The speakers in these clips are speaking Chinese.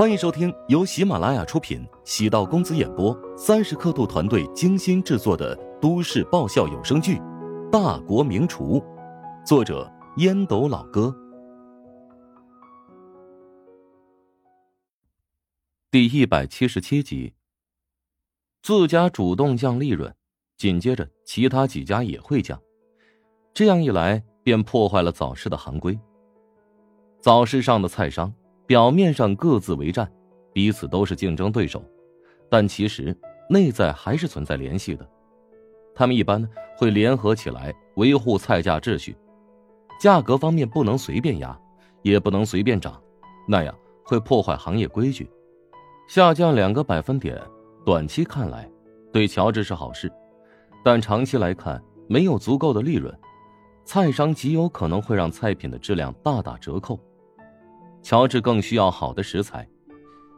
欢迎收听由喜马拉雅出品、喜道公子演播、三十刻度团队精心制作的都市爆笑有声剧《大国名厨》，作者烟斗老哥，第一百七十七集。自家主动降利润，紧接着其他几家也会降，这样一来便破坏了早市的行规。早市上的菜商。表面上各自为战，彼此都是竞争对手，但其实内在还是存在联系的。他们一般会联合起来维护菜价秩序，价格方面不能随便压，也不能随便涨，那样会破坏行业规矩。下降两个百分点，短期看来对乔治是好事，但长期来看没有足够的利润，菜商极有可能会让菜品的质量大打折扣。乔治更需要好的食材，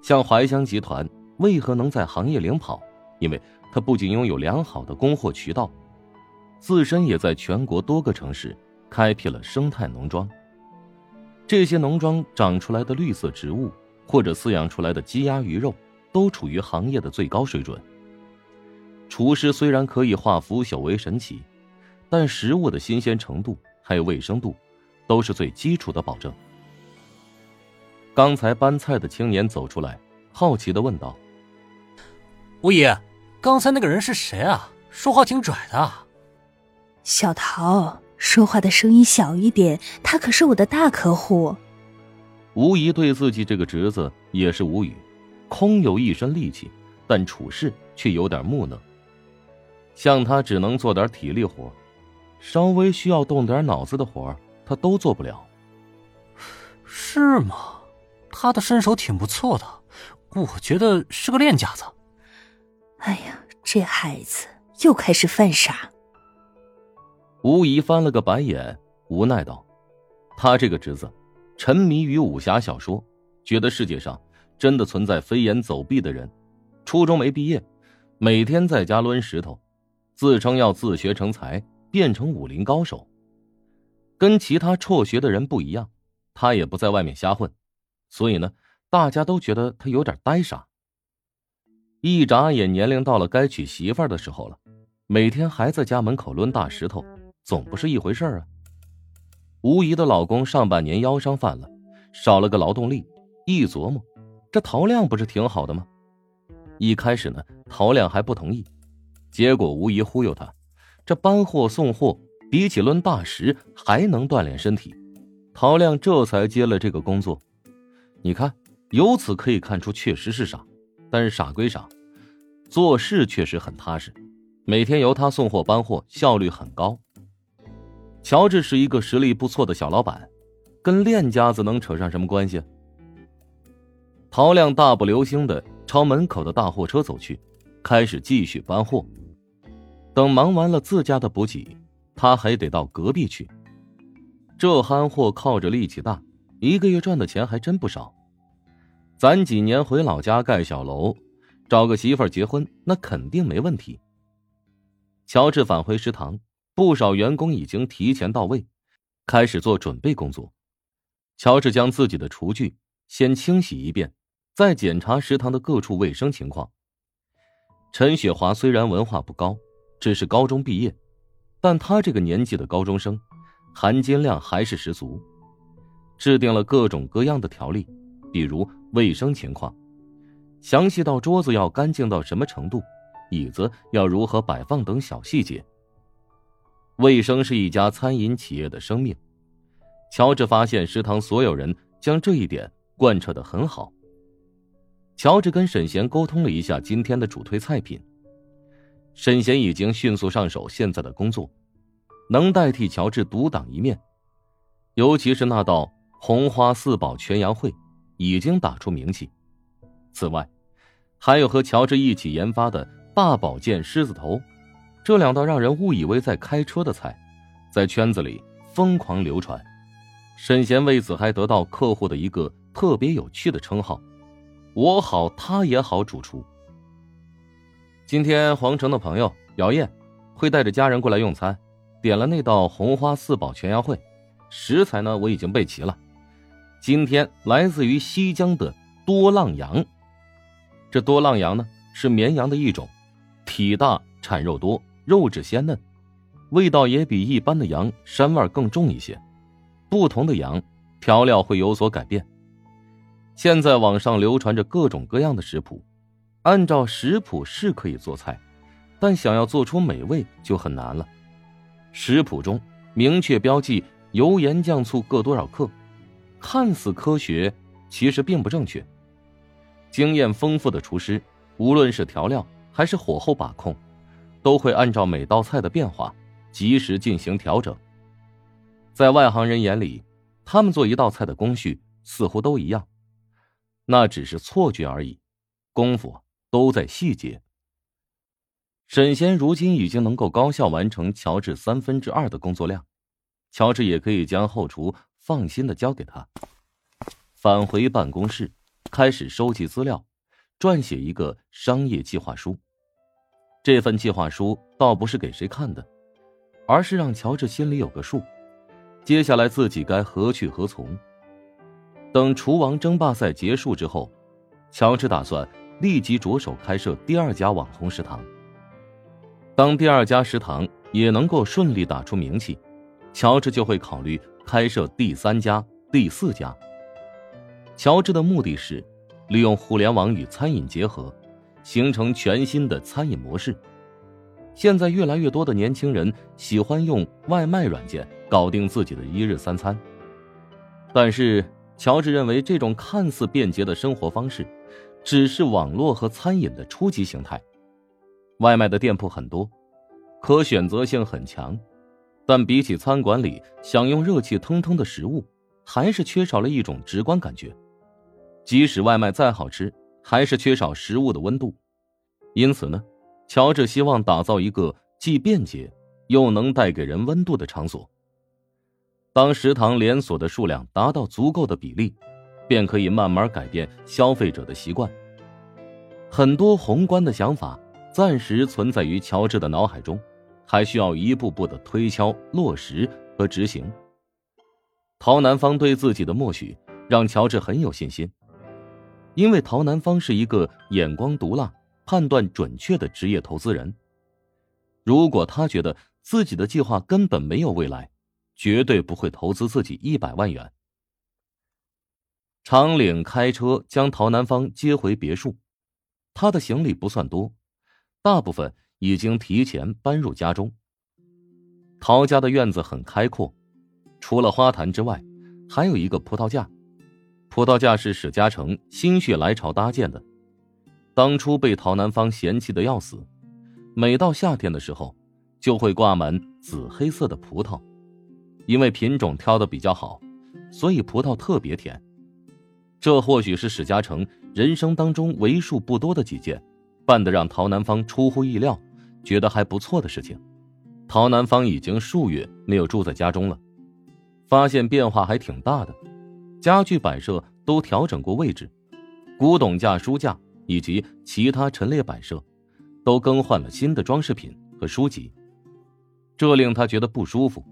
像怀香集团为何能在行业领跑？因为它不仅拥有良好的供货渠道，自身也在全国多个城市开辟了生态农庄。这些农庄长出来的绿色植物或者饲养出来的鸡鸭鱼肉，都处于行业的最高水准。厨师虽然可以化腐朽为神奇，但食物的新鲜程度还有卫生度，都是最基础的保证。刚才搬菜的青年走出来，好奇的问道：“吴姨，刚才那个人是谁啊？说话挺拽的。”小桃说话的声音小一点，他可是我的大客户。吴姨对自己这个侄子也是无语，空有一身力气，但处事却有点木讷。像他只能做点体力活，稍微需要动点脑子的活他都做不了。是吗？他的身手挺不错的，我觉得是个练家子。哎呀，这孩子又开始犯傻。吴姨翻了个白眼，无奈道：“他这个侄子，沉迷于武侠小说，觉得世界上真的存在飞檐走壁的人。初中没毕业，每天在家抡石头，自称要自学成才，变成武林高手。跟其他辍学的人不一样，他也不在外面瞎混。”所以呢，大家都觉得他有点呆傻。一眨眼，年龄到了该娶媳妇儿的时候了，每天还在家门口抡大石头，总不是一回事儿啊。吴姨的老公上半年腰伤犯了，少了个劳动力，一琢磨，这陶亮不是挺好的吗？一开始呢，陶亮还不同意，结果吴姨忽悠他，这搬货送货比起抡大石还能锻炼身体，陶亮这才接了这个工作。你看，由此可以看出，确实是傻，但是傻归傻，做事确实很踏实。每天由他送货搬货，效率很高。乔治是一个实力不错的小老板，跟练家子能扯上什么关系？陶亮大步流星的朝门口的大货车走去，开始继续搬货。等忙完了自家的补给，他还得到隔壁去。这憨货靠着力气大。一个月赚的钱还真不少，攒几年回老家盖小楼，找个媳妇儿结婚，那肯定没问题。乔治返回食堂，不少员工已经提前到位，开始做准备工作。乔治将自己的厨具先清洗一遍，再检查食堂的各处卫生情况。陈雪华虽然文化不高，只是高中毕业，但他这个年纪的高中生，含金量还是十足。制定了各种各样的条例，比如卫生情况，详细到桌子要干净到什么程度，椅子要如何摆放等小细节。卫生是一家餐饮企业的生命，乔治发现食堂所有人将这一点贯彻的很好。乔治跟沈贤沟通了一下今天的主推菜品，沈贤已经迅速上手现在的工作，能代替乔治独当一面，尤其是那道。红花四宝全羊烩已经打出名气，此外，还有和乔治一起研发的大宝剑狮子头，这两道让人误以为在开车的菜，在圈子里疯狂流传。沈贤为此还得到客户的一个特别有趣的称号：“我好，他也好。”主厨。今天皇城的朋友姚燕会带着家人过来用餐，点了那道红花四宝全羊烩，食材呢我已经备齐了。今天来自于西江的多浪羊。这多浪羊呢，是绵羊的一种，体大、产肉多、肉质鲜嫩，味道也比一般的羊膻味更重一些。不同的羊，调料会有所改变。现在网上流传着各种各样的食谱，按照食谱是可以做菜，但想要做出美味就很难了。食谱中明确标记油盐酱醋各多少克，看似科学，其实并不正确。经验丰富的厨师，无论是调料还是火候把控，都会按照每道菜的变化及时进行调整。在外行人眼里，他们做一道菜的工序似乎都一样，那只是错觉而已，功夫都在细节。沈仙如今已经能够高效完成乔治三分之二的工作量，乔治也可以将后厨放心的交给他。返回办公室。开始收集资料，撰写一个商业计划书。这份计划书倒不是给谁看的，而是让乔治心里有个数，接下来自己该何去何从。等厨王争霸赛结束之后，乔治打算立即着手开设第二家网红食堂。当第二家食堂也能够顺利打出名气，乔治就会考虑开设第三家、第四家。乔治的目的是利用互联网与餐饮结合，形成全新的餐饮模式。现在越来越多的年轻人喜欢用外卖软件搞定自己的一日三餐，但是乔治认为这种看似便捷的生活方式，只是网络和餐饮的初级形态。外卖的店铺很多，可选择性很强，但比起餐馆里享用热气腾腾的食物，还是缺少了一种直观感觉。即使外卖再好吃，还是缺少食物的温度。因此呢，乔治希望打造一个既便捷又能带给人温度的场所。当食堂连锁的数量达到足够的比例，便可以慢慢改变消费者的习惯。很多宏观的想法暂时存在于乔治的脑海中，还需要一步步的推敲、落实和执行。陶南方对自己的默许让乔治很有信心。因为陶南方是一个眼光毒辣、判断准确的职业投资人。如果他觉得自己的计划根本没有未来，绝对不会投资自己一百万元。长岭开车将陶南方接回别墅，他的行李不算多，大部分已经提前搬入家中。陶家的院子很开阔，除了花坛之外，还有一个葡萄架。葡萄架是史嘉诚心血来潮搭建的，当初被陶南方嫌弃的要死。每到夏天的时候，就会挂满紫黑色的葡萄，因为品种挑的比较好，所以葡萄特别甜。这或许是史嘉诚人生当中为数不多的几件办得让陶南方出乎意料、觉得还不错的事情。陶南方已经数月没有住在家中了，发现变化还挺大的。家具摆设都调整过位置，古董架、书架以及其他陈列摆设，都更换了新的装饰品和书籍，这令他觉得不舒服。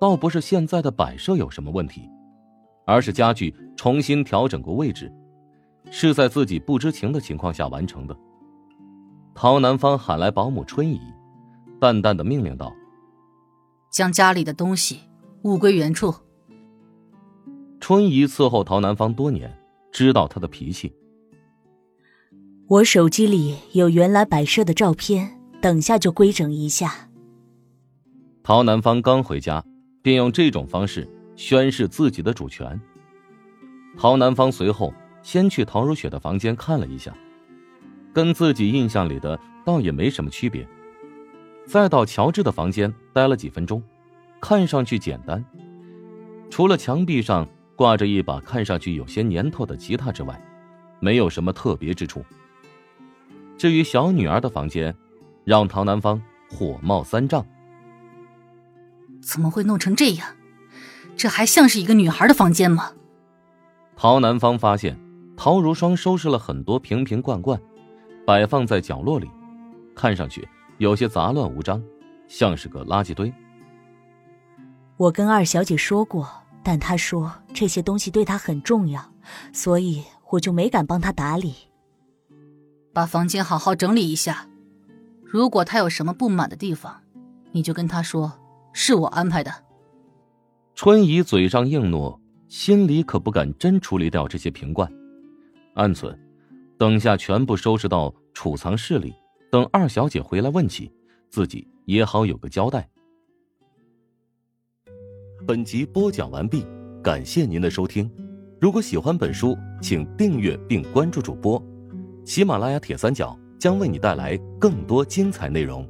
倒不是现在的摆设有什么问题，而是家具重新调整过位置，是在自己不知情的情况下完成的。陶南方喊来保姆春姨，淡淡的命令道：“将家里的东西物归原处。”春姨伺候陶南方多年，知道他的脾气。我手机里有原来摆设的照片，等下就规整一下。陶南方刚回家，便用这种方式宣示自己的主权。陶南方随后先去陶如雪的房间看了一下，跟自己印象里的倒也没什么区别。再到乔治的房间待了几分钟，看上去简单，除了墙壁上。挂着一把看上去有些年头的吉他之外，没有什么特别之处。至于小女儿的房间，让陶南方火冒三丈。怎么会弄成这样？这还像是一个女孩的房间吗？陶南方发现，陶如霜收拾了很多瓶瓶罐罐，摆放在角落里，看上去有些杂乱无章，像是个垃圾堆。我跟二小姐说过。但她说这些东西对她很重要，所以我就没敢帮她打理。把房间好好整理一下，如果她有什么不满的地方，你就跟她说是我安排的。春姨嘴上应诺，心里可不敢真处理掉这些瓶罐，暗存，等下全部收拾到储藏室里，等二小姐回来问起，自己也好有个交代。本集播讲完毕，感谢您的收听。如果喜欢本书，请订阅并关注主播。喜马拉雅铁三角将为你带来更多精彩内容。